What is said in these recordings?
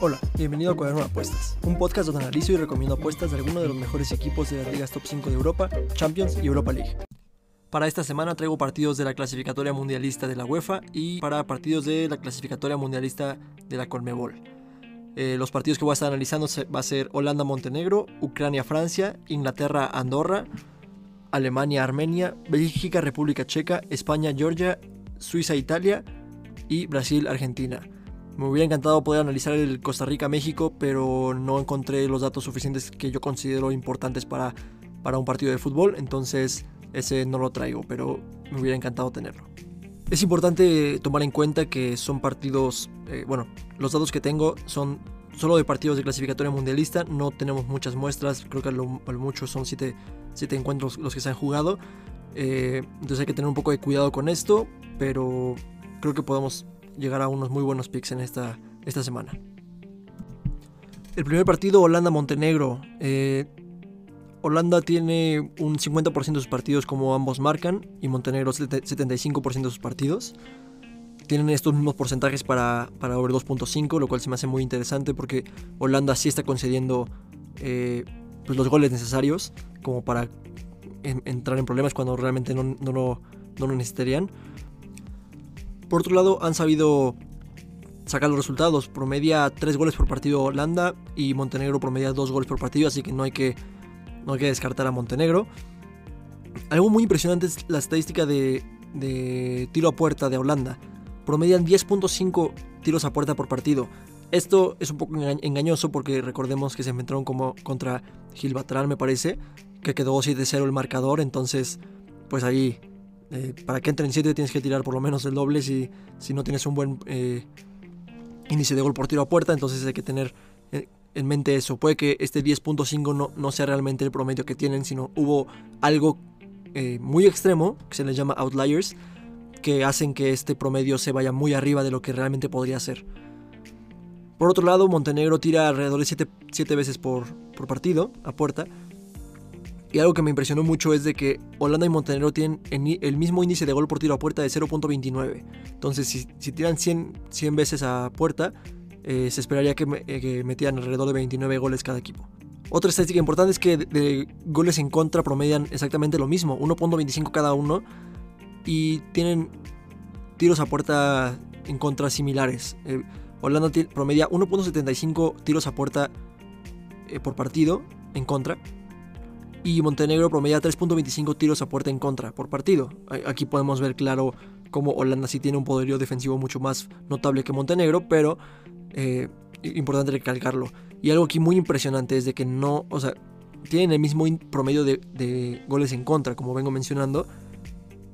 Hola, bienvenido a Cuaderno de Apuestas, un podcast donde analizo y recomiendo apuestas de algunos de los mejores equipos de las ligas top 5 de Europa, Champions y Europa League. Para esta semana traigo partidos de la clasificatoria mundialista de la UEFA y para partidos de la clasificatoria mundialista de la Colmebol. Eh, los partidos que voy a estar analizando va a ser Holanda-Montenegro, Ucrania-Francia, Inglaterra-Andorra, Alemania-Armenia, Bélgica-República Checa, España-Georgia, Suiza-Italia y Brasil-Argentina. Me hubiera encantado poder analizar el Costa Rica-México, pero no encontré los datos suficientes que yo considero importantes para, para un partido de fútbol, entonces ese no lo traigo, pero me hubiera encantado tenerlo. Es importante tomar en cuenta que son partidos, eh, bueno, los datos que tengo son solo de partidos de clasificatoria mundialista, no tenemos muchas muestras, creo que a lo, mucho son 7 encuentros los que se han jugado, eh, entonces hay que tener un poco de cuidado con esto, pero creo que podemos llegar a unos muy buenos picks en esta, esta semana. El primer partido, Holanda-Montenegro. Eh, Holanda tiene un 50% de sus partidos como ambos marcan y Montenegro 75% de sus partidos. Tienen estos mismos porcentajes para, para over 2.5, lo cual se me hace muy interesante porque Holanda sí está concediendo eh, pues los goles necesarios como para entrar en problemas cuando realmente no, no, no lo necesitarían. Por otro lado, han sabido sacar los resultados. Promedia 3 goles por partido Holanda y Montenegro promedia 2 goles por partido, así que no hay que, no hay que descartar a Montenegro. Algo muy impresionante es la estadística de, de tiro a puerta de Holanda. Promedian 10.5 tiros a puerta por partido. Esto es un poco engañoso porque recordemos que se enfrentaron como contra Gilbatral, me parece, que quedó 7-0 el marcador, entonces pues ahí eh, para que entre en 7 tienes que tirar por lo menos el doble si, si no tienes un buen eh, índice de gol por tiro a puerta, entonces hay que tener eh, en mente eso. Puede que este 10.5 no, no sea realmente el promedio que tienen, sino hubo algo muy extremo, que se les llama outliers, que hacen que este promedio se vaya muy arriba de lo que realmente podría ser. Por otro lado, Montenegro tira alrededor de 7 veces por, por partido a puerta, y algo que me impresionó mucho es de que Holanda y Montenegro tienen el mismo índice de gol por tiro a puerta de 0.29. Entonces, si, tiran 100, 100, veces a puerta, eh, se esperaría que, eh, metieran alrededor de 29 goles cada equipo. Otra estadística importante es que de, goles en contra promedian exactamente lo mismo, 1.25 cada uno, y tienen tiros a puerta en contra similares. Eh, Holanda promedia 1.75 tiros a puerta por partido en contra y Montenegro promedia 3.25 tiros a puerta en contra por partido. Aquí podemos ver claro cómo Holanda sí tiene un poderío defensivo mucho más notable que Montenegro, pero eh, importante recalcarlo. Y algo aquí muy impresionante es de que no, o sea, tienen el mismo promedio de, goles en contra, como vengo mencionando,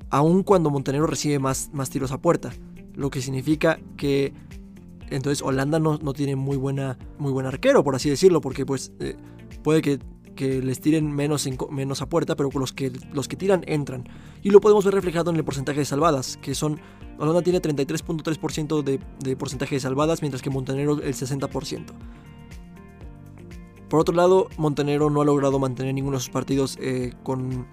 aun cuando Montenegro recibe más, más tiros a puerta. Lo que significa que entonces Holanda no, tiene muy, buena, muy buen arquero, por así decirlo, porque pues eh, puede que que les tiren menos, menos a puerta, pero los que, los que tiran entran. Y lo podemos ver reflejado en el porcentaje de salvadas, que son, Holanda tiene 33.3% de, porcentaje de salvadas, mientras que Montenegro el 60%. Por otro lado, Montenegro no ha logrado mantener ninguno de sus partidos eh, con,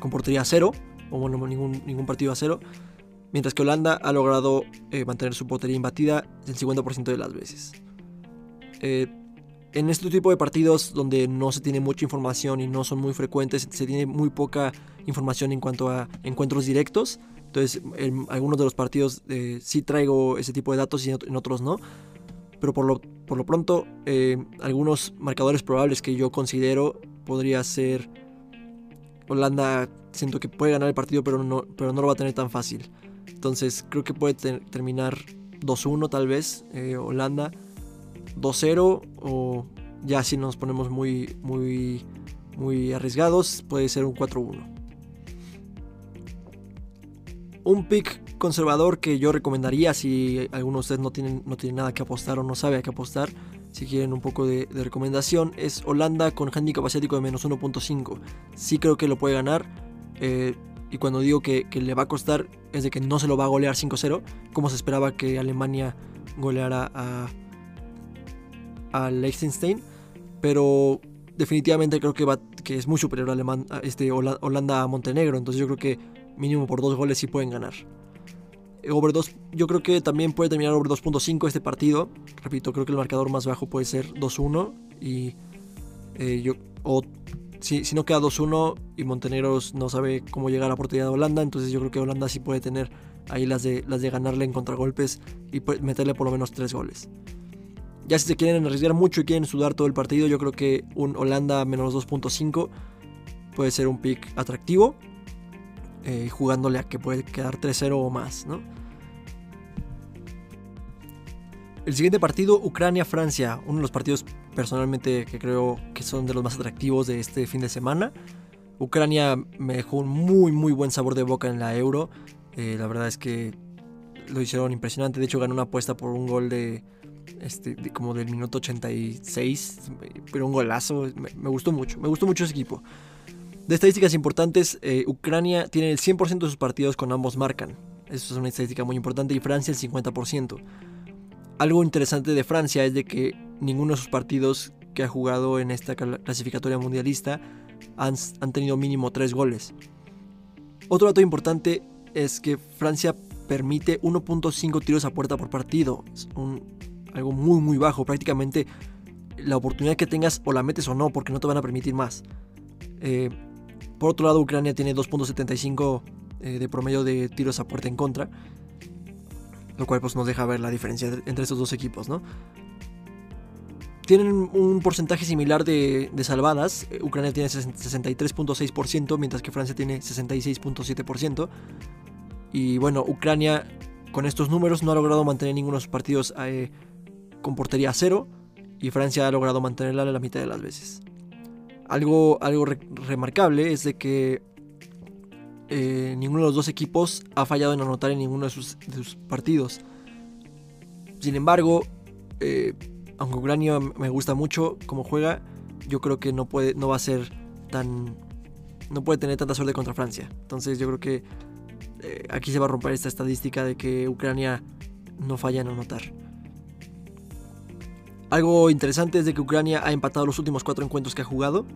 con portería a cero, o bueno, ningún, ningún partido a cero, mientras que Holanda ha logrado eh, mantener su portería imbatida el 50% de las veces. Eh, en este tipo de partidos donde no se tiene mucha información y no son muy frecuentes, se tiene muy poca información en cuanto a encuentros directos. Entonces, en algunos de los partidos eh, sí traigo ese tipo de datos y en otros no. Pero por lo, por lo pronto, eh, algunos marcadores probables que yo considero podría ser Holanda. Siento que puede ganar el partido, pero no, pero no lo va a tener tan fácil. Entonces, creo que puede terminar 2-1 tal vez eh, Holanda 2-0 o ya si nos ponemos muy, muy, muy arriesgados puede ser un 4-1. Un pick conservador que yo recomendaría si alguno de ustedes no tienen, no tienen nada que apostar o no sabe a qué apostar, si quieren un poco de, recomendación, es Holanda con handicap asiático de menos 1.5. Sí creo que lo puede ganar. Eh, y cuando digo que, que, le va a costar es de que no se lo va a golear 5-0, como se esperaba que Alemania goleara a, a Liechtenstein, pero definitivamente creo que, es muy superior a, este Holanda a Montenegro, entonces yo creo que mínimo por dos goles sí pueden ganar. over 2, yo creo que también puede terminar over 2.5 este partido. Repito, creo que el marcador más bajo puede ser 2-1. Y yo, o si, si no queda 2-1 y Montenegro no sabe cómo llegar a la portería de Holanda, entonces yo creo que Holanda sí puede tener ahí las de, las de ganarle en contragolpes y meterle por lo menos 3 goles. Ya si se quieren arriesgar mucho y quieren sudar todo el partido, yo creo que un Holanda menos 2.5 puede ser un pick atractivo. Eh, jugándole a que puede quedar 3-0 o más, ¿no? El siguiente partido, Ucrania-Francia, uno de los partidos personalmente que creo que son de los más atractivos de este fin de semana. Ucrania me dejó un muy muy buen sabor de boca en la Euro. Eh, la verdad es que lo hicieron impresionante. De hecho ganó una apuesta por un gol de, este, como del minuto 86, pero un golazo. Me, gustó mucho, me gustó mucho ese equipo. De estadísticas importantes, eh, Ucrania tiene el 100% de sus partidos con ambos marcan. Eso es una estadística muy importante y Francia el 50%. Algo interesante de Francia es de que ninguno de sus partidos que ha jugado en esta clasificatoria mundialista han, tenido mínimo 3 goles. Otro dato importante es que Francia permite 1.5 tiros a puerta por partido. Algo muy muy bajo. Prácticamente la oportunidad que tengas o la metes o no porque no te van a permitir más. Eh, por otro lado, Ucrania tiene 2.75 eh, de promedio de tiros a puerta en contra. Lo cual pues nos deja ver la diferencia entre estos dos equipos, ¿no? Tienen un porcentaje similar de, salvadas. Eh, Ucrania tiene 63.6%, mientras que Francia tiene 66.7%. Y bueno, Ucrania con estos números no ha logrado mantener ninguno de sus partidos eh, con portería cero. Y Francia ha logrado mantenerla la mitad de las veces. Algo, algo remarcable es de que eh, ninguno de los dos equipos ha fallado en anotar en ninguno de sus, partidos. Sin embargo, aunque Ucrania me gusta mucho como juega, yo creo que no, puede, no va a ser tan... No puede tener tanta suerte contra Francia. Entonces yo creo que eh, aquí se va a romper esta estadística de que Ucrania no falla en anotar. Algo interesante es de que Ucrania ha empatado los últimos cuatro encuentros que ha jugado.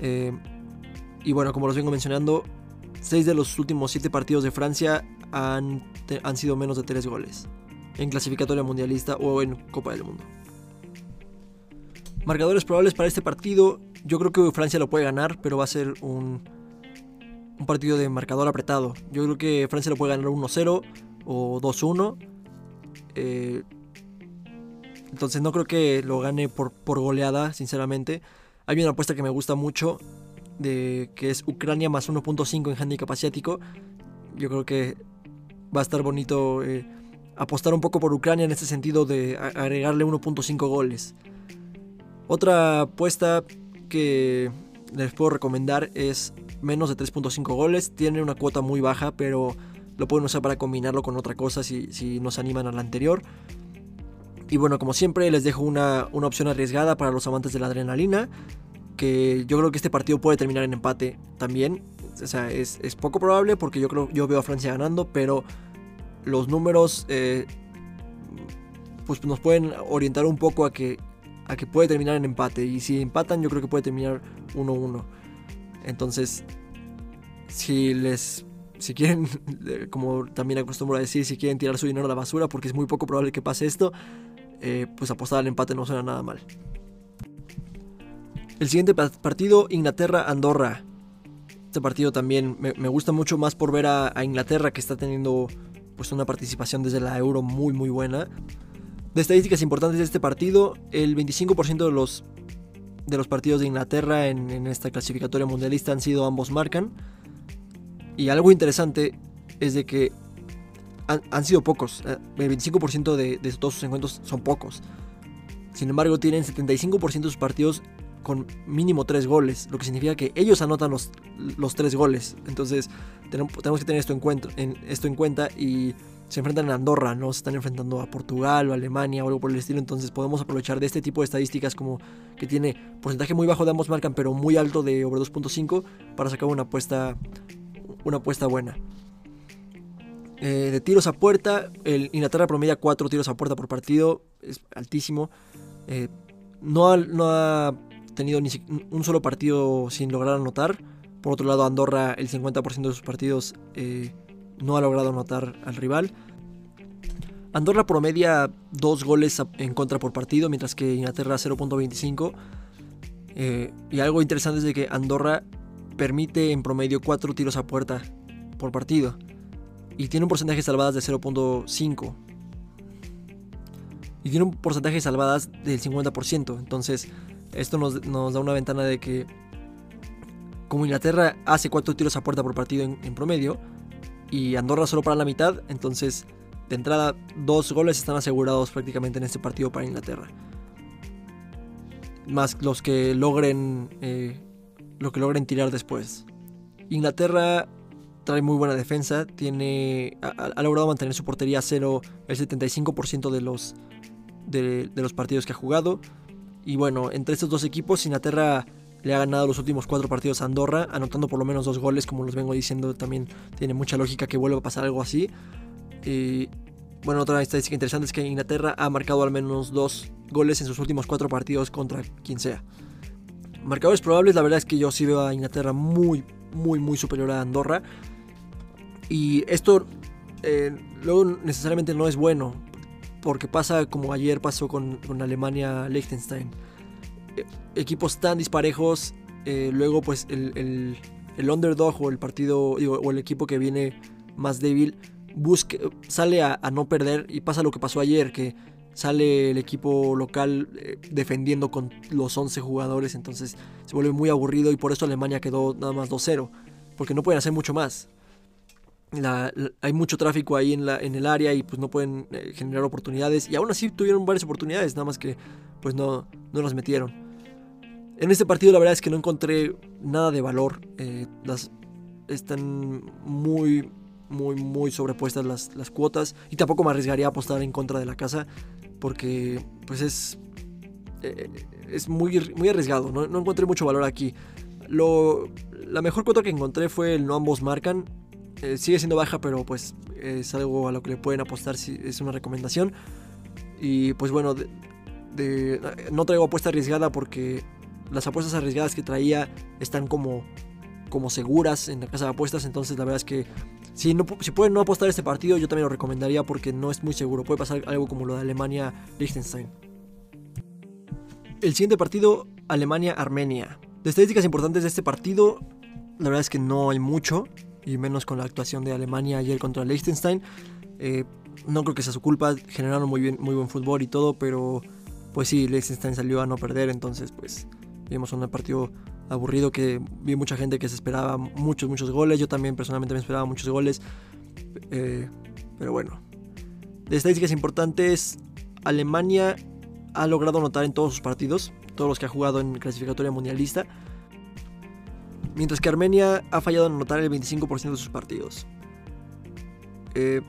Eh, y bueno, como los vengo mencionando, seis de los últimos siete partidos de Francia han, sido menos de tres goles en clasificatoria mundialista o en Copa del Mundo. Marcadores probables para este partido. Yo creo que Francia lo puede ganar, pero va a ser un, partido de marcador apretado. Yo creo que Francia lo puede ganar 1-0 o 2-1. Eh, entonces no creo que lo gane por, goleada, sinceramente. Hay una apuesta que me gusta mucho, de que es Ucrania más 1.5 en handicap asiático. Yo creo que va a estar bonito eh, apostar un poco por Ucrania en este sentido de agregarle 1.5 goles. Otra apuesta que les puedo recomendar es menos de 3.5 goles. Tiene una cuota muy baja, pero lo pueden usar para combinarlo con otra cosa si nos animan a la anterior. Y bueno, como siempre, les dejo una, opción arriesgada para los amantes de la adrenalina. Que yo creo que este partido puede terminar en empate también. O sea, es, es poco probable porque yo creo yo veo a Francia ganando, pero los números eh, pues nos pueden orientar un poco a que, a que puede terminar en empate. Y si empatan, yo creo que puede terminar 1-1. Entonces, si les. Si quieren, como también acostumbro a decir, si quieren tirar su dinero a la basura, porque es muy poco probable que pase esto, eh, pues apostar al empate no suena nada mal. El siguiente partido, Inglaterra-Andorra. Este partido también me, gusta mucho más por ver a Inglaterra que está teniendo pues una participación desde la Euro muy muy buena. De estadísticas importantes de este partido, el 25% de los, de los partidos de Inglaterra en, esta clasificatoria mundialista han sido ambos marcan. Y algo interesante es de que han, sido pocos. Eh, el 25% de, de todos sus encuentros son pocos. Sin embargo, tienen 75% de sus partidos con mínimo tres goles, lo que significa que ellos anotan los, los tres goles. Entonces tenemos, que tener esto en, cuenta, en, esto en cuenta y se enfrentan a Andorra, no se están enfrentando a Portugal o Alemania o algo por el estilo. Entonces podemos aprovechar de este tipo de estadísticas como que tiene porcentaje muy bajo de ambos marcan, pero muy alto de over 2.5 para sacar una apuesta, una apuesta buena. Eh, de tiros a puerta, el Inglaterra promedia 4 tiros a puerta por partido, es altísimo. Eh, no, no ha tenido ni un solo partido sin lograr anotar. Por otro lado, Andorra, el 50% de sus partidos eh, no ha logrado anotar al rival. Andorra promedia dos goles en contra por partido, mientras que Inglaterra 0.25. Eh, y algo interesante es de que Andorra permite en promedio 4 tiros a puerta por partido. Y tiene un porcentaje de salvadas de 0.5. Y tiene un porcentaje de salvadas del 50%. Entonces, esto nos, da una ventana de que, como Inglaterra hace 4 tiros a puerta por partido en, promedio, y Andorra solo para la mitad, entonces, de entrada, dos goles están asegurados prácticamente en este partido para Inglaterra. Más los que logren eh, lo que logren tirar después. Inglaterra trae muy buena defensa, tiene, ha, logrado mantener su portería a cero el 75% de los, de, los partidos que ha jugado. Y bueno, entre estos dos equipos, Inglaterra le ha ganado los últimos cuatro partidos a Andorra, anotando por lo menos dos goles, como los vengo diciendo, también tiene mucha lógica que vuelva a pasar algo así. Y bueno, otra estadística interesante es que Inglaterra ha marcado al menos dos goles en sus últimos cuatro partidos contra quien sea. Marcadores probables, la verdad es que yo sí veo a Inglaterra muy, muy, muy superior a Andorra. Y esto eh, luego necesariamente no es bueno, porque pasa como ayer pasó con, Alemania-Liechtenstein. E, equipos tan disparejos, eh, luego pues el, underdog o el partido, o el equipo que viene más débil, busque, sale a no perder y pasa lo que pasó ayer, que sale el equipo local eh, defendiendo con los 11 jugadores, entonces se vuelve muy aburrido y por eso Alemania quedó nada más 2-0, porque no pueden hacer mucho más. Hay mucho tráfico ahí en, la, en el área y pues no pueden eh, generar oportunidades y aún así tuvieron varias oportunidades, nada más que pues no, no las metieron. En este partido la verdad es que no encontré nada de valor, eh, las, están muy muy, muy sobrepuestas las, las, cuotas. Y tampoco me arriesgaría a apostar en contra de la casa porque pues es, eh, es muy, muy arriesgado, no, encontré mucho valor aquí. Lo, la mejor cuota que encontré fue el no ambos marcan. Sigue siendo baja, pero pues es algo a lo que le pueden apostar, si es una recomendación. Y pues bueno, no traigo apuesta arriesgada porque las apuestas arriesgadas que traía están como, como seguras en la casa de apuestas. Entonces la verdad es que si, no, si pueden no apostar este partido, yo también lo recomendaría porque no es muy seguro. Puede pasar algo como lo de Alemania-Liechtenstein. El siguiente partido, Alemania-Armenia. De estadísticas importantes de este partido, la verdad es que no hay mucho, y menos con la actuación de Alemania ayer contra Liechtenstein. Eh, no creo que sea su culpa, generaron muy, bien, muy buen fútbol y todo, pero pues sí, Liechtenstein salió a no perder, entonces pues vimos un partido aburrido que vi mucha gente que se esperaba muchos, muchos goles. Yo también personalmente me esperaba muchos goles. Eh, pero bueno. De estadísticas importantes, Alemania ha logrado anotar en todos sus partidos, todos los que ha jugado en clasificatoria mundialista. Mientras que Armenia ha fallado en anotar el 25% de sus partidos. Eh,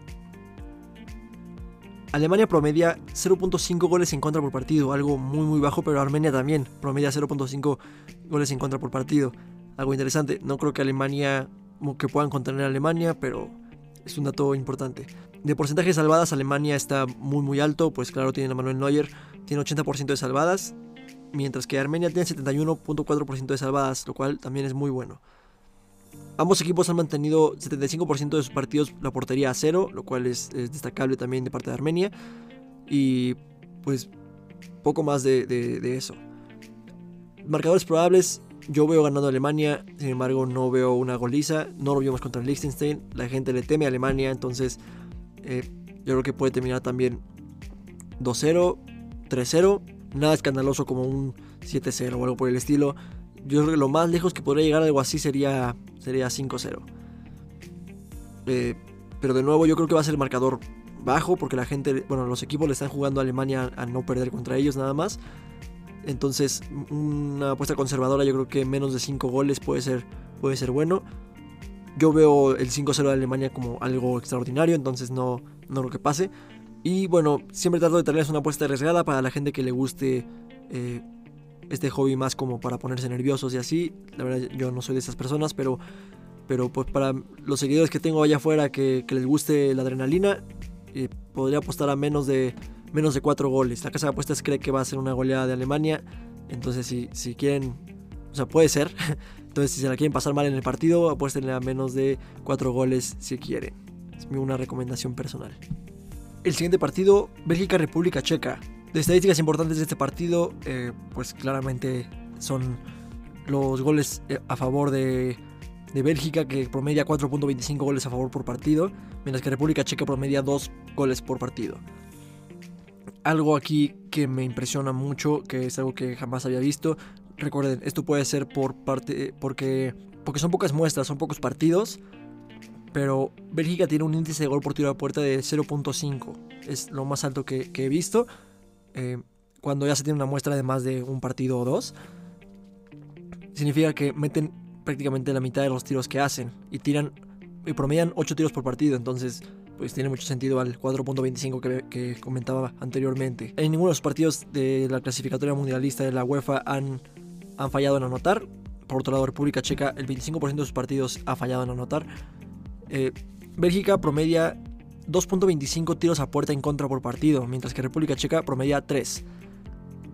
Alemania promedia 0.5 goles en contra por partido, algo muy muy bajo, pero Armenia también promedia 0.5 goles en contra por partido. Algo interesante, no creo que Alemania que puedan contener a Alemania, pero es un dato importante. De porcentaje de salvadas, Alemania está muy muy alto, pues claro, tiene a Manuel Neuer, tiene 80% de salvadas, mientras que Armenia tiene 71.4% de salvadas, lo cual también es muy bueno. Ambos equipos han mantenido 75% de sus partidos la portería a cero, lo cual es, destacable también de parte de Armenia. Y pues poco más de, eso. Marcadores probables, yo veo ganando a Alemania, sin embargo no veo una goliza, no lo vimos contra el Liechtenstein, la gente le teme a Alemania, entonces eh, yo creo que puede terminar también 2-0, 3-0, nada escandaloso como un 7-0 o algo por el estilo. Yo creo que lo más lejos que podría llegar algo así sería, sería 5-0. Eh, pero de nuevo yo creo que va a ser el marcador bajo porque la gente, bueno, los equipos le están jugando a Alemania a no perder contra ellos nada más. Entonces una apuesta conservadora yo creo que menos de 5 goles puede ser, puede ser bueno. Yo veo el 5-0 de Alemania como algo extraordinario, entonces no, no lo que pase. Y bueno, siempre trato de traerles una apuesta arriesgada para la gente que le guste eh, este hobby más como para ponerse nerviosos y así. La verdad yo no soy de esas personas, pero, pero pues para los seguidores que tengo allá afuera que, les guste la adrenalina, eh, podría apostar a menos de, menos de 4 goles. La casa de apuestas cree que va a ser una goleada de Alemania, entonces si, si quieren, o sea, puede ser. Entonces si se la quieren pasar mal en el partido, apuesten a menos de 4 goles si quieren. Es una recomendación personal. El siguiente partido, Bélgica-República Checa. De estadísticas importantes de este partido, eh, pues claramente son los goles eh, a favor de, de Bélgica, que promedia 4.25 goles a favor por partido, mientras que República Checa promedia 2 goles por partido. Algo aquí que me impresiona mucho, que es algo que jamás había visto. Recuerden, esto puede ser por parte porque porque son pocas muestras, son pocos partidos, pero Bélgica tiene un índice de gol por tiro a puerta de 0.5. Es lo más alto que, he visto. Eh, cuando ya se tiene una muestra de más de un partido o dos, significa que meten prácticamente la mitad de los tiros que hacen y tiran y promedian 8 tiros por partido. Entonces, pues tiene mucho sentido al 4.25 que, que, comentaba anteriormente. En ninguno de los partidos de la clasificatoria mundialista de la UEFA han, han fallado en anotar. Por otro lado, República Checa, el 25% de sus partidos ha fallado en anotar. Eh, Bélgica promedia 2.25 tiros a puerta en contra por partido, mientras que República Checa promedia 3.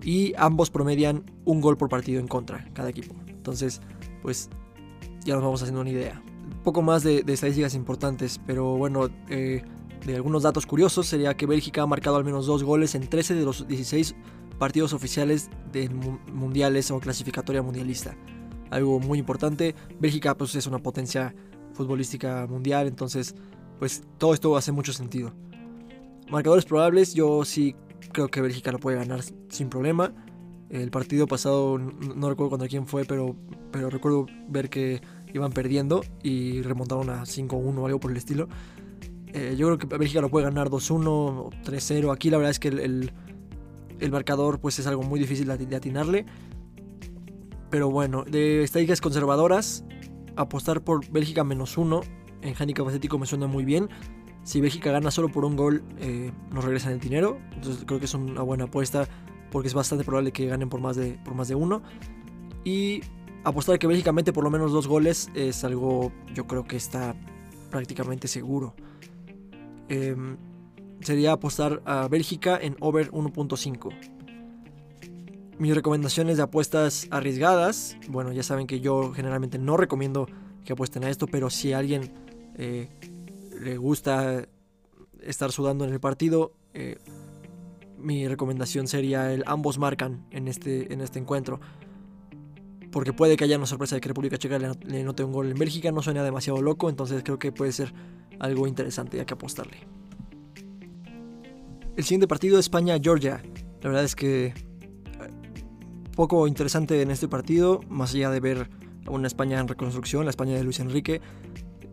Y ambos promedian un gol por partido en contra, cada equipo. Entonces, pues ya nos vamos haciendo una idea. Poco más de, estadísticas importantes, pero bueno, eh, de algunos datos curiosos sería que Bélgica ha marcado al menos dos goles en 13 de los 16 partidos oficiales de mundiales o clasificatoria mundialista. Algo muy importante. Bélgica pues, es una potencia futbolística mundial, entonces pues todo esto hace mucho sentido. Marcadores probables, yo sí creo que Bélgica lo puede ganar sin problema. El partido pasado, no recuerdo contra quién fue, pero, pero recuerdo ver que iban perdiendo y remontaron a 5-1 o algo por el estilo. Eh, yo creo que Bélgica lo puede ganar 2-1 o 3-0. Aquí la verdad es que el, el, marcador pues es algo muy difícil de atinarle. Pero bueno, de estadísticas conservadoras, apostar por Bélgica menos uno en handicap asiático me suena muy bien. Si Bélgica gana solo por un gol, eh, nos regresan el dinero. Entonces creo que es una buena apuesta porque es bastante probable que ganen por más de, por más de uno. Y apostar que Bélgica mete por lo menos dos goles es algo yo creo que está prácticamente seguro. Em, sería apostar a Bélgica en over 1.5. Mis recomendaciones de apuestas arriesgadas, bueno, ya saben que yo generalmente no recomiendo que apuesten a esto, pero si a alguien eh, le gusta estar sudando en el partido, eh, mi recomendación sería el ambos marcan en este, en este encuentro. Porque puede que haya una sorpresa de que República Checa le, note un gol en Bélgica, no suena demasiado loco, entonces creo que puede ser algo interesante ya que apostarle. El siguiente partido es España-Georgia. La verdad es que poco interesante en este partido, más allá de ver una España en reconstrucción, la España de Luis Enrique,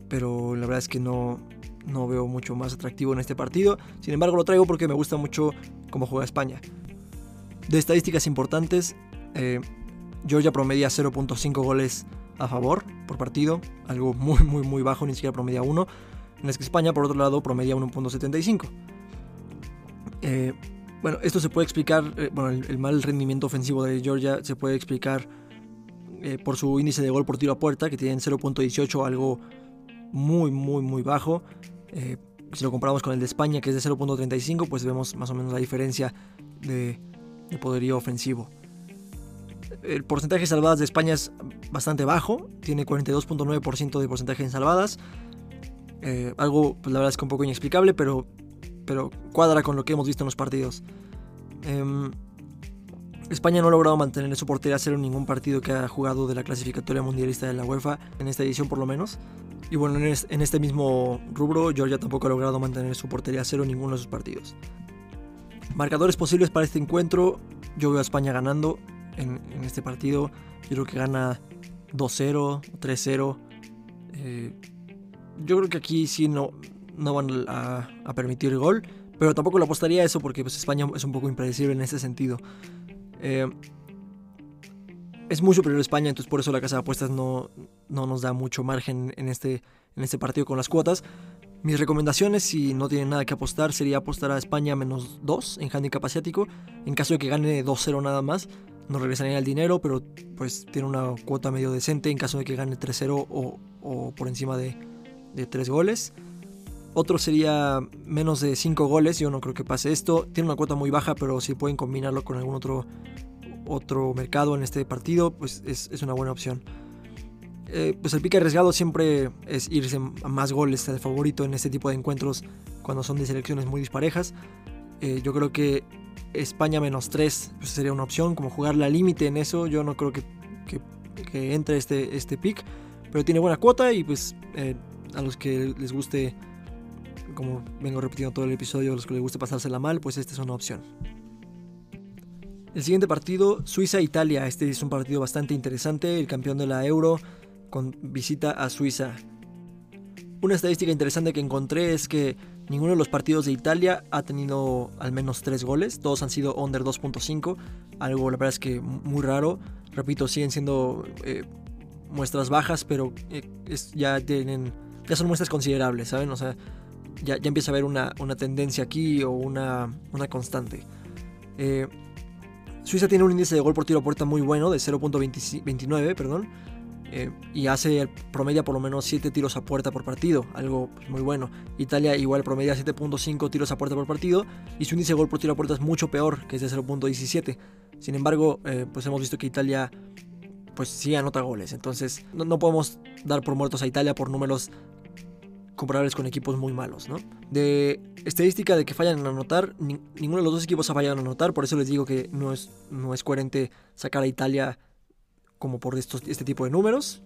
pero la verdad es que no, no veo mucho más atractivo en este partido. Sin embargo, lo traigo porque me gusta mucho cómo juega España. De estadísticas importantes, eh, Georgia promedia 0.5 goles a favor por partido, algo muy, muy, muy bajo, ni siquiera promedia 1. En es que España, por otro lado, promedia 1.75. Eh, bueno, esto se puede explicar, eh, bueno, el, mal rendimiento ofensivo de Georgia se puede explicar eh, por su índice de gol por tiro a puerta, que tiene 0.18, algo muy, muy, muy bajo. Eh, si lo comparamos con el de España, que es de 0.35, pues vemos más o menos la diferencia de, poderío ofensivo. El porcentaje de salvadas de España es bastante bajo, tiene 42.9% de porcentaje en salvadas. algo, pues la verdad es que un poco inexplicable, pero pero cuadra con lo que hemos visto en los partidos. Em, España no ha logrado mantener su portería cero en ningún partido que ha jugado de la clasificatoria mundialista de la UEFA, en esta edición por lo menos. Y bueno, en este mismo rubro, Georgia tampoco ha logrado mantener su portería cero en ninguno de sus partidos. Marcadores posibles para este encuentro, yo veo a España ganando en, este partido. Yo creo que gana 2-0, 3-0. Eh, yo creo que aquí sí no, no van a, permitir gol, pero tampoco lo apostaría a eso porque pues, España es un poco impredecible en ese sentido. Eh, es muy superior a España, entonces por eso la casa de apuestas no, no nos da mucho margen en este, en este partido con las cuotas. Mis recomendaciones, si no tienen nada que apostar, sería apostar a España menos 2 en handicap asiático. En caso de que gane 2-0 nada más, nos regresaría el dinero, pero pues tiene una cuota medio decente en caso de que gane 3-0 o, por encima de, de 3 goles. Otro sería menos de 5 goles, yo no creo que pase esto. Tiene una cuota muy baja, pero si pueden combinarlo con algún otro, otro mercado en este partido, pues es, una buena opción. eh, pues el pique arriesgado siempre es irse a más goles de favorito en este tipo de encuentros cuando son de selecciones muy disparejas. Eh, yo creo que España menos 3 pues, sería una opción, como jugar la límite en eso. Yo no creo que, que, entre este, este pick, pero tiene buena cuota y pues eh, a los que les guste, como vengo repitiendo todo el episodio, a los que les guste pasársela mal, pues esta es una opción. El siguiente partido, Suiza-Italia. Este es un partido bastante interesante. El campeón de la Euro con visita a Suiza. Una estadística interesante que encontré es que ninguno de los partidos de Italia ha tenido al menos 3 goles. Todos han sido under 2.5. Algo la verdad es que muy raro. Repito, siguen siendo eh, muestras bajas, pero eh, ya tienen. Ya son muestras considerables, ¿saben? O sea, ya, ya empieza a haber una, tendencia aquí o una, una constante. Eh, Suiza tiene un índice de gol por tiro a puerta muy bueno, de 0.29, perdón. Eh, y hace promedia por lo menos 7 tiros a puerta por partido, algo pues, muy bueno. Italia igual promedia 7.5 tiros a puerta por partido y su índice de gol por tiro a puerta es mucho peor, que es de 0.17. Sin embargo, eh, pues hemos visto que Italia pues sí anota goles, entonces no, podemos dar por muertos a Italia por números comparables con equipos muy malos, ¿no? De estadística de que fallan en anotar, ninguno de los dos equipos ha fallado en anotar, por eso les digo que no es, no es coherente sacar a Italia como por este tipo de números.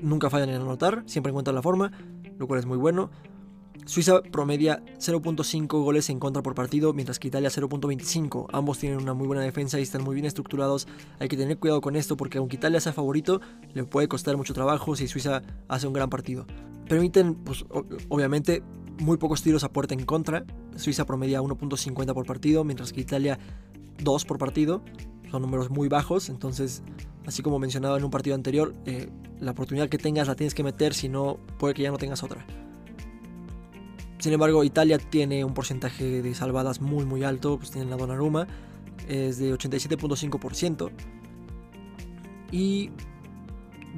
Nunca fallan en anotar, siempre encuentran la forma, lo cual es muy bueno. Suiza promedia 0.5 goles en contra por partido, mientras que Italia 0.25. Ambos tienen una muy buena defensa y están muy bien estructurados. Hay que tener cuidado con esto porque aunque Italia sea favorito, le puede costar mucho trabajo si Suiza hace un gran partido. Permiten, pues, obviamente, muy pocos tiros a puerta en contra. Suiza promedia 1.50 por partido, mientras que Italia 2 por partido. Son números muy bajos, entonces Así como mencionaba en un partido anterior, eh, la oportunidad que tengas la tienes que meter, si no, puede que ya no tengas otra. Sin embargo, Italia tiene un porcentaje de salvadas muy muy alto, pues tiene la Donnarumma, es de 87.5%. Y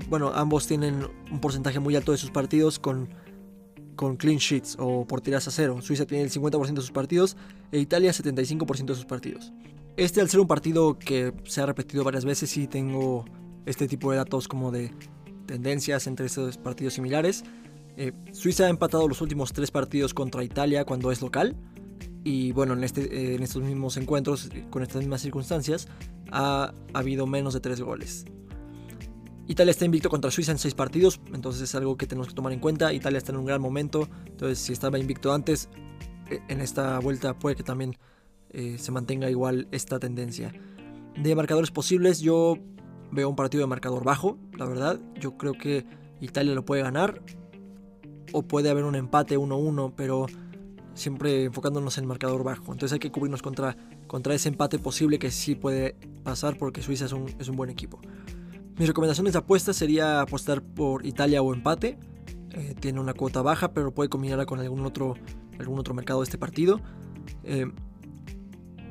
bueno, ambos tienen un porcentaje muy alto de sus partidos con, con clean sheets o por tiras a cero. Suiza tiene el 50% de sus partidos e Italia 75% de sus partidos. Este, al ser un partido que se ha repetido varias veces, sí tengo este tipo de datos como de tendencias entre estos partidos similares. Eh, Suiza ha empatado los últimos tres partidos contra Italia cuando es local. Y bueno, en, este, eh, en estos mismos encuentros, con estas mismas circunstancias, ha, habido menos de tres goles. Italia está invicto contra Suiza en seis partidos, entonces es algo que tenemos que tomar en cuenta. Italia está en un gran momento, entonces si estaba invicto antes, eh, en esta vuelta puede que también eh, se mantenga igual esta tendencia. De marcadores posibles, yo veo un partido de marcador bajo, la verdad. Yo creo que Italia lo puede ganar. O puede haber un empate 1-1, pero siempre enfocándonos en marcador bajo. Entonces hay que cubrirnos contra, contra ese empate posible que sí puede pasar porque Suiza es un, es un buen equipo. Mis recomendaciones de apuesta sería apostar por Italia o empate. Eh, tiene una cuota baja, pero puede combinarla con algún otro, algún otro mercado de este partido. Eh,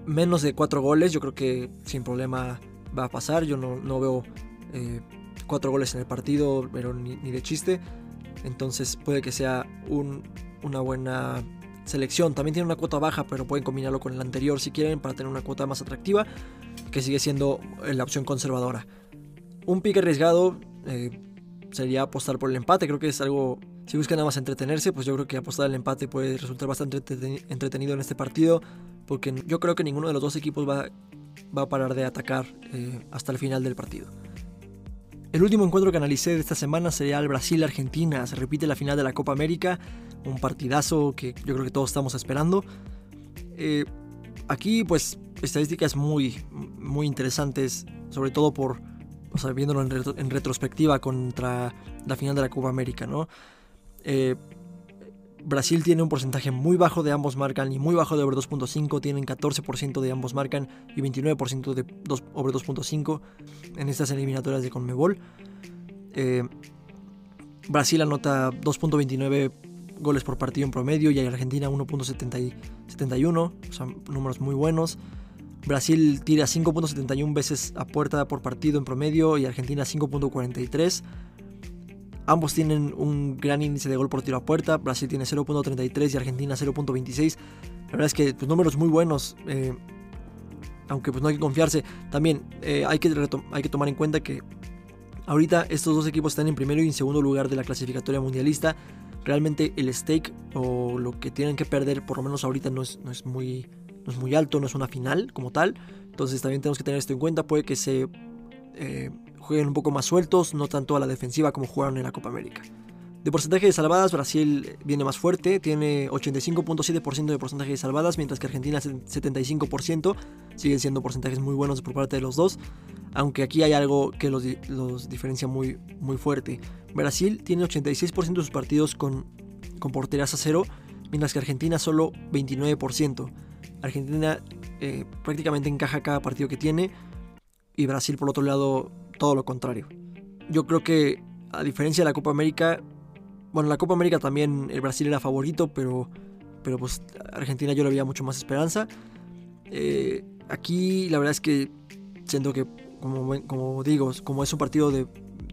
menos de cuatro goles, yo creo que sin problema va a pasar. Yo no, veo eh, cuatro goles en el partido, pero ni, de chiste. Entonces puede que sea una buena selección. También tiene una cuota baja, pero pueden combinarlo con el anterior si quieren para tener una cuota más atractiva, que sigue siendo la opción conservadora. Un pick arriesgado eh, sería apostar por el empate. Creo que es algo si buscan nada más entretenerse, pues yo creo que apostar al empate puede resultar bastante entretenido en este partido, porque yo creo que ninguno de los dos equipos va, va a parar de atacar eh, hasta el final del partido. El último encuentro que analicé de esta semana sería el Brasil-Argentina. Se repite la final de la Copa América, un partidazo que yo creo que todos estamos esperando. Eh, aquí, pues, estadísticas muy, muy interesantes, sobre todo por, o sea, viéndolo en, retrospectiva contra la final de la Copa América, ¿no? Eh, Brasil tiene un porcentaje muy bajo de ambos marcan y muy bajo de over 2.5. Tienen 14% de ambos marcan y 29% de over 2.5 en estas eliminatorias de Conmebol. Eh, Brasil anota 2.29 goles por partido en promedio y Argentina 1.71. O sea, números muy buenos. Brasil tira 5.71 veces a puerta por partido en promedio y Argentina 5.43. Ambos tienen un gran índice de gol por tiro a puerta. Brasil tiene 0.33 y Argentina 0.26. La verdad es que pues, números muy buenos. Eh, aunque pues no hay que confiarse. También eh, hay, que hay que tomar en cuenta que Ahorita estos dos equipos están en primero y en segundo lugar de la clasificatoria mundialista. Realmente el stake o lo que tienen que perder, por lo menos ahorita, no es, no es, muy, no es muy alto, no es una final como tal. Entonces también tenemos que tener esto en cuenta. Puede que se eh, jueguen un poco más sueltos, no tanto a la defensiva como jugaron en la Copa América. De porcentaje de salvadas, Brasil viene más fuerte, tiene 85.7% de porcentaje de salvadas, mientras que Argentina 75%. Siguen siendo porcentajes muy buenos por parte de los dos, aunque aquí hay algo que los, diferencia muy, muy fuerte. Brasil tiene 86% de sus partidos con, con porterías a cero, mientras que Argentina solo 29%. Argentina eh, prácticamente encaja cada partido que tiene y Brasil por otro lado todo lo contrario. Yo creo que a diferencia de la Copa América, bueno, en la Copa América también el Brasil era favorito, pero, pero pues Argentina yo le veía mucho más esperanza. Eh, aquí la verdad es que siento que, como, como digo, como es un partido de,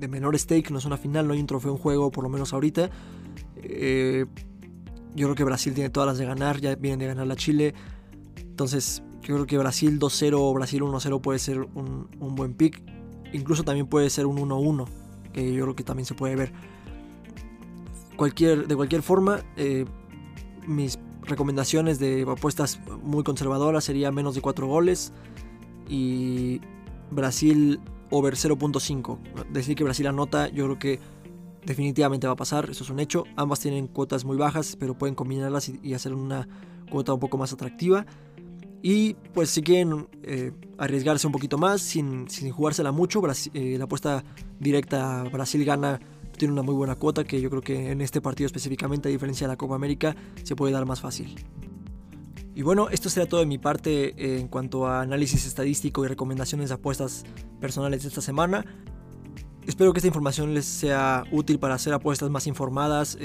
menor stake, no es una final, no hay un trofeo en juego, por lo menos ahorita. Eh, yo creo que Brasil tiene todas las de ganar, ya vienen de ganar la Chile. Entonces, yo creo que Brasil 2-0 o Brasil 1-0 puede ser un, buen pick. Incluso también puede ser un 1-1, que yo creo que también se puede ver cualquier, de cualquier forma, eh, mis recomendaciones de apuestas muy conservadoras sería menos de 4 goles y Brasil over 0.5. Decir que Brasil anota, yo creo que definitivamente va a pasar, eso es un hecho. Ambas tienen cuotas muy bajas, pero pueden combinarlas y, hacer una cuota un poco más atractiva. Y pues si quieren eh, arriesgarse un poquito más sin, sin jugársela mucho, eh, la apuesta directa Brasil gana tiene una muy buena cuota que yo creo que en este partido específicamente, a diferencia de la Copa América, se puede dar más fácil. Y bueno, esto será todo de mi parte eh, en cuanto a análisis estadístico y recomendaciones de apuestas personales de esta semana. Espero que esta información les sea útil para hacer apuestas más informadas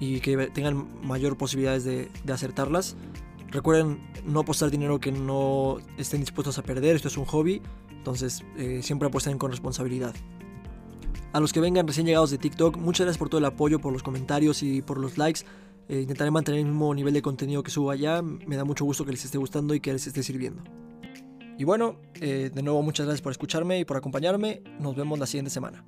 y que tengan mayor posibilidades de, acertarlas. Recuerden no apostar dinero que no estén dispuestos a perder, esto es un hobby, entonces eh, siempre apuesten con responsabilidad. A los que vengan recién llegados de TikTok, muchas gracias por todo el apoyo, por los comentarios y por los likes. Eh, intentaré mantener el mismo nivel de contenido que subo allá. Me da mucho gusto que les esté gustando y que les esté sirviendo. Y bueno, eh, de nuevo muchas gracias por escucharme y por acompañarme. Nos vemos la siguiente semana.